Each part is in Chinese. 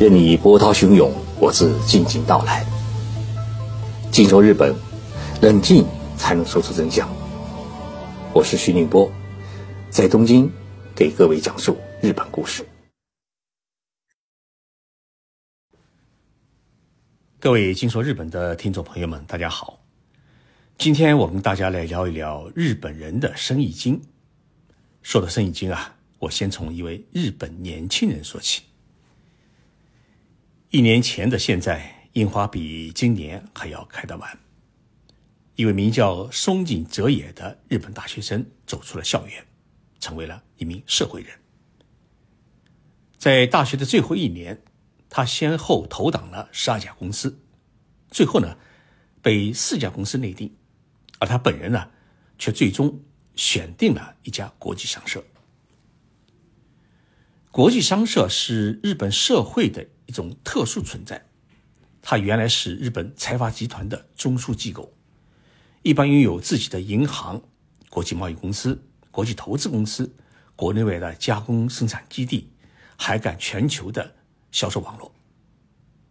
任你波涛汹涌，我自静静到来。静说日本，冷静才能说出真相。我是徐宁波，在东京给各位讲述日本故事。各位静说日本的听众朋友们，大家好。今天我跟大家来聊一聊日本人的生意经。说到生意经啊，我先从一位日本年轻人说起。一年前的现在，樱花比今年还要开得晚。一位名叫松井哲也的日本大学生走出了校园，成为了一名社会人。在大学的最后一年，他先后投档了十二家公司，最后呢，被四家公司内定，而他本人呢，却最终选定了一家国际商社。国际商社是日本社会的。一种特殊存在，它原来是日本财阀集团的中枢机构，一般拥有自己的银行、国际贸易公司、国际投资公司、国内外的加工生产基地，海干全球的销售网络。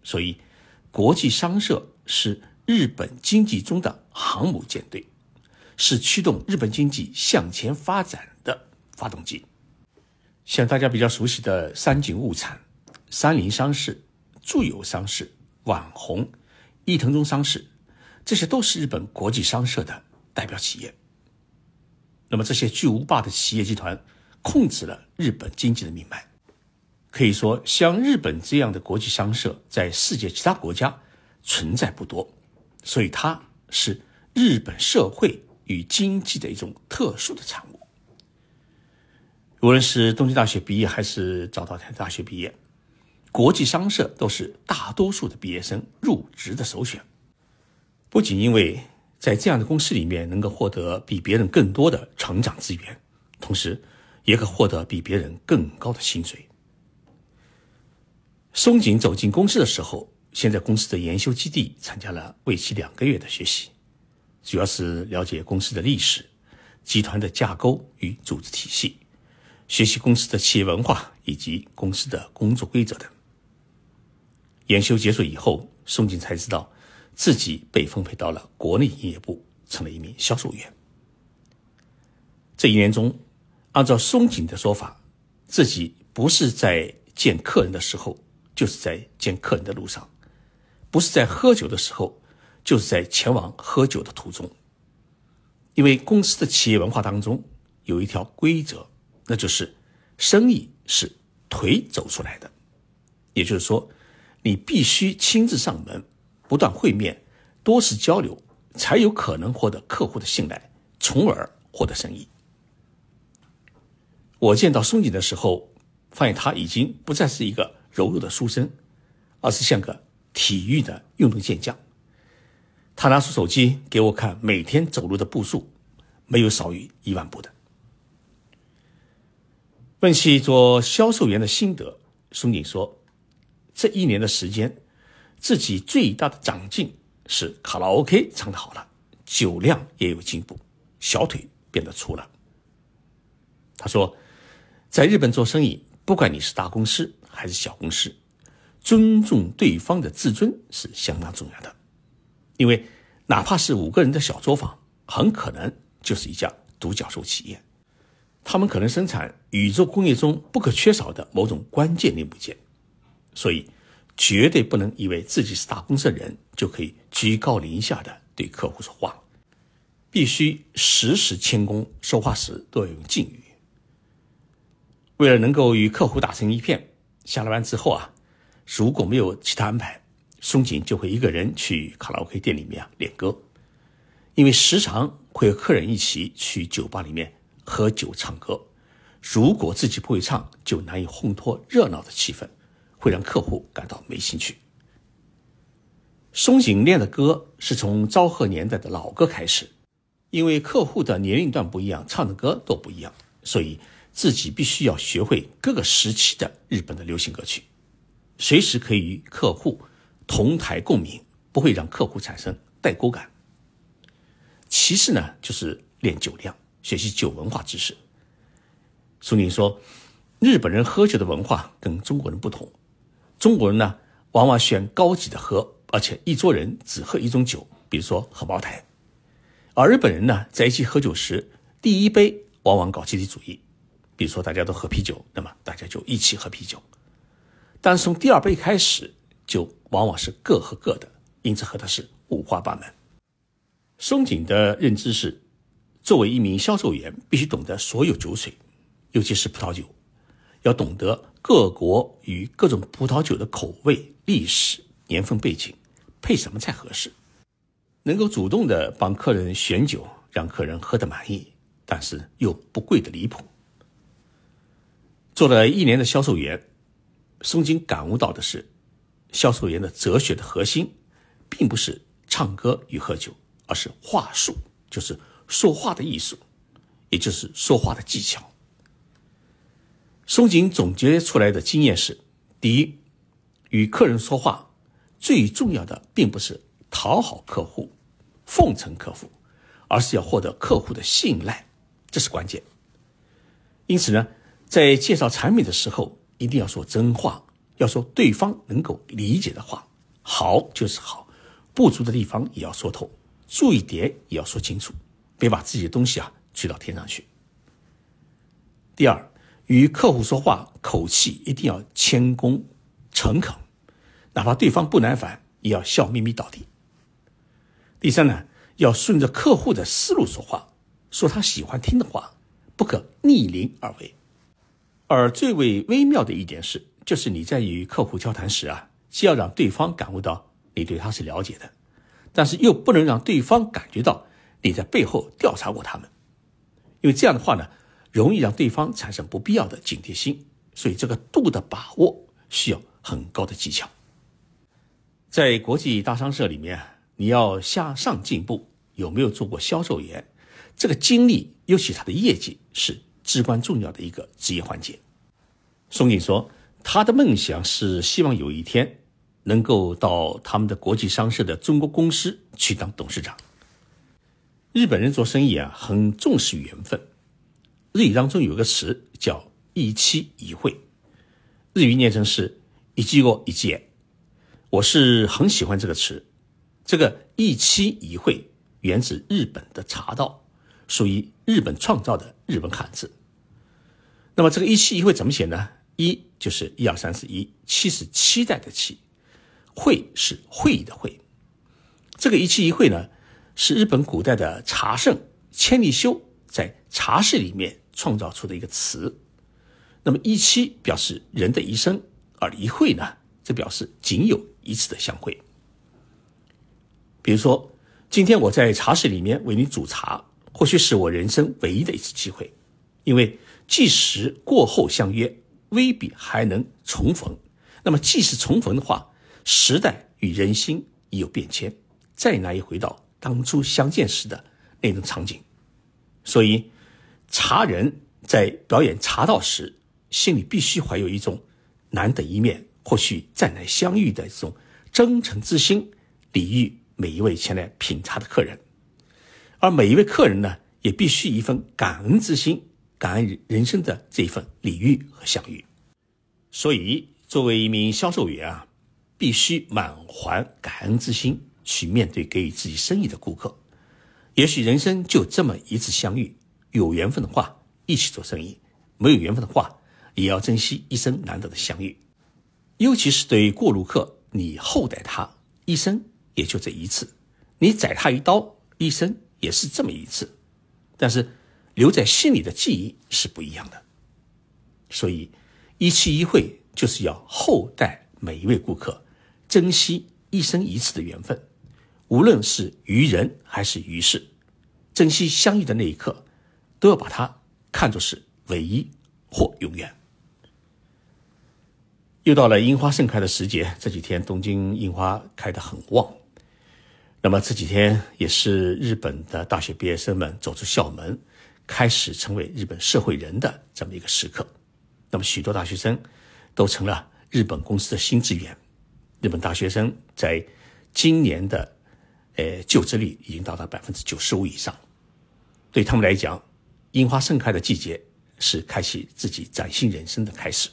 所以，国际商社是日本经济中的航母舰队，是驱动日本经济向前发展的发动机。像大家比较熟悉的三井物产。三菱商事、住友商事、网红、伊藤忠商事，这些都是日本国际商社的代表企业。那么这些巨无霸的企业集团控制了日本经济的命脉，可以说像日本这样的国际商社在世界其他国家存在不多，所以它是日本社会与经济的一种特殊的产物。无论是东京大学毕业还是早稻田大学毕业。国际商社都是大多数的毕业生入职的首选，不仅因为在这样的公司里面能够获得比别人更多的成长资源，同时也可获得比别人更高的薪水。松井走进公司的时候，先在公司的研修基地参加了为期两个月的学习，主要是了解公司的历史、集团的架构与组织体系，学习公司的企业文化以及公司的工作规则等。研修结束以后，宋景才知道自己被分配到了国内营业部，成了一名销售员。这一年中，按照松井的说法，自己不是在见客人的时候，就是在见客人的路上；不是在喝酒的时候，就是在前往喝酒的途中。因为公司的企业文化当中有一条规则，那就是生意是腿走出来的，也就是说。你必须亲自上门，不断会面，多次交流，才有可能获得客户的信赖，从而获得生意。我见到松井的时候，发现他已经不再是一个柔弱的书生，而是像个体育的运动健将。他拿出手机给我看每天走路的步数，没有少于一万步的。问起做销售员的心得，松井说。这一年的时间，自己最大的长进是卡拉 OK 唱的好了，酒量也有进步，小腿变得粗了。他说，在日本做生意，不管你是大公司还是小公司，尊重对方的自尊是相当重要的，因为哪怕是五个人的小作坊，很可能就是一家独角兽企业，他们可能生产宇宙工业中不可缺少的某种关键零部件。所以，绝对不能以为自己是大公司的人就可以居高临下的对客户说话，必须时时谦恭，说话时都要用敬语。为了能够与客户打成一片，下了班之后啊，如果没有其他安排，松井就会一个人去卡拉 OK 店里面啊练歌，因为时常会和客人一起去酒吧里面喝酒唱歌，如果自己不会唱，就难以烘托热闹的气氛。会让客户感到没兴趣。松井练的歌是从昭和年代的老歌开始，因为客户的年龄段不一样，唱的歌都不一样，所以自己必须要学会各个时期的日本的流行歌曲，随时可以与客户同台共鸣，不会让客户产生代沟感。其次呢，就是练酒量，学习酒文化知识。松井说，日本人喝酒的文化跟中国人不同。中国人呢，往往选高级的喝，而且一桌人只喝一种酒，比如说喝茅台；而日本人呢，在一起喝酒时，第一杯往往搞集体主义，比如说大家都喝啤酒，那么大家就一起喝啤酒。但是从第二杯开始，就往往是各喝各的，因此喝的是五花八门。松井的认知是，作为一名销售员，必须懂得所有酒水，尤其是葡萄酒，要懂得各国与各种葡萄酒的口味、历史、年份背景，配什么菜合适，能够主动的帮客人选酒，让客人喝得满意，但是又不贵的离谱。做了一年的销售员。松井感悟到的是，销售员的哲学的核心，并不是唱歌与喝酒，而是话术，就是说话的艺术，也就是说话的技巧。松井总结出来的经验是：第一，与客人说话，最重要的并不是讨好客户、奉承客户，而是要获得客户的信赖，这是关键。因此呢，在介绍产品的时候，一定要说真话，要说对方能够理解的话，好就是好，不足的地方也要说透，注意点也要说清楚，别把自己的东西啊吹到天上去。第二，与客户说话，口气一定要谦恭诚恳，哪怕对方不耐烦，也要笑眯眯到底。第三呢，要顺着客户的思路说话，说他喜欢听的话，不可逆鳞而为。而最为微妙的一点是，就是你在与客户交谈时啊，既要让对方感悟到你对他是了解的，但是又不能让对方感觉到你在背后调查过他们，因为这样的话呢，容易让对方产生不必要的警惕心。所以这个度的把握需要很高的技巧。在国际大商社里面，你要向上进步，有没有做过销售员？这个经历，尤其他的业绩是。至关重要的一个职业环节。松井说，他的梦想是希望有一天能够到他们的国际商社的中国公司去当董事长。日本人做生意啊，很重视缘分。日语当中有个词叫“一期一会”，日语念成是“一季过一季”。我是很喜欢这个词。这个“一期一会”源自日本的茶道，属于日本创造的日本汉字。那么这个一期一会怎么写呢？一就是一二三四一，七是期待的期，会是会议的会。这个一期一会呢，是日本古代的茶圣千利休在茶室里面创造出的一个词。那么一期表示人的一生，而一会呢，则表示仅有一次的相会。比如说，今天我在茶室里面为你煮茶，或许是我人生唯一的一次机会，因为。即使过后相约，未必还能重逢。那么，即使重逢的话，时代与人心已有变迁，再难以回到当初相见时的那种场景。所以，茶人在表演茶道时，心里必须怀有一种难得一面，或许再难相遇的这种真诚之心，礼遇每一位前来品茶的客人。而每一位客人呢，也必须一份感恩之心。感恩人生的这一份礼遇和相遇，所以作为一名销售员啊，必须满怀感恩之心去面对给予自己生意的顾客。也许人生就这么一次相遇，有缘分的话一起做生意，没有缘分的话也要珍惜一生难得的相遇。尤其是对过路客，你厚待他一生也就这一次，你宰他一刀一生也是这么一次，但是。留在心里的记忆是不一样的，所以一期一会就是要厚待每一位顾客，珍惜一生一次的缘分，无论是于人还是于事，珍惜相遇的那一刻，都要把它看作是唯一或永远。又到了樱花盛开的时节，这几天东京樱花开得很旺，那么这几天也是日本的大学毕业生们走出校门。开始成为日本社会人的这么一个时刻，那么许多大学生都成了日本公司的新职员。日本大学生在今年的呃就职率已经达到百分之九十五以上。对他们来讲，樱花盛开的季节是开启自己崭新人生的开始。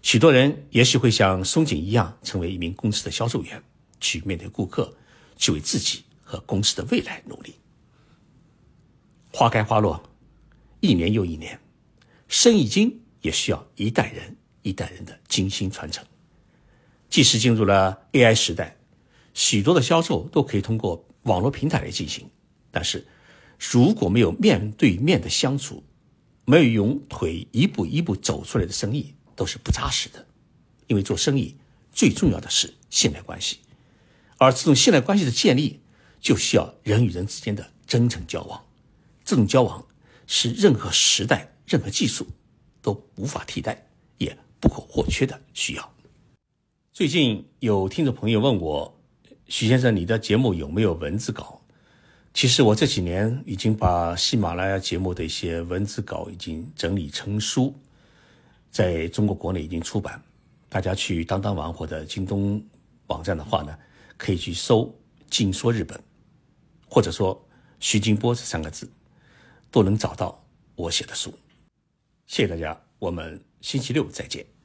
许多人也许会像松井一样，成为一名公司的销售员，去面对顾客，去为自己和公司的未来努力。花开花落，一年又一年，生意经也需要一代人一代人的精心传承。即使进入了 AI 时代，许多的销售都可以通过网络平台来进行，但是如果没有面对面的相处，没有用腿一步一步走出来的生意。都是不扎实的，因为做生意最重要的是信赖关系，而这种信赖关系的建立，就需要人与人之间的真诚交往。这种交往是任何时代、任何技术都无法替代，也不可或缺的需要。最近有听众朋友问我，许先生，你的节目有没有文字稿？其实我这几年已经把喜马拉雅节目的一些文字稿已经整理成书。在中国国内已经出版，大家去当当网或者京东网站的话呢，可以去搜“静说日本”，或者说“徐金波”这三个字，都能找到我写的书。谢谢大家，我们星期六再见。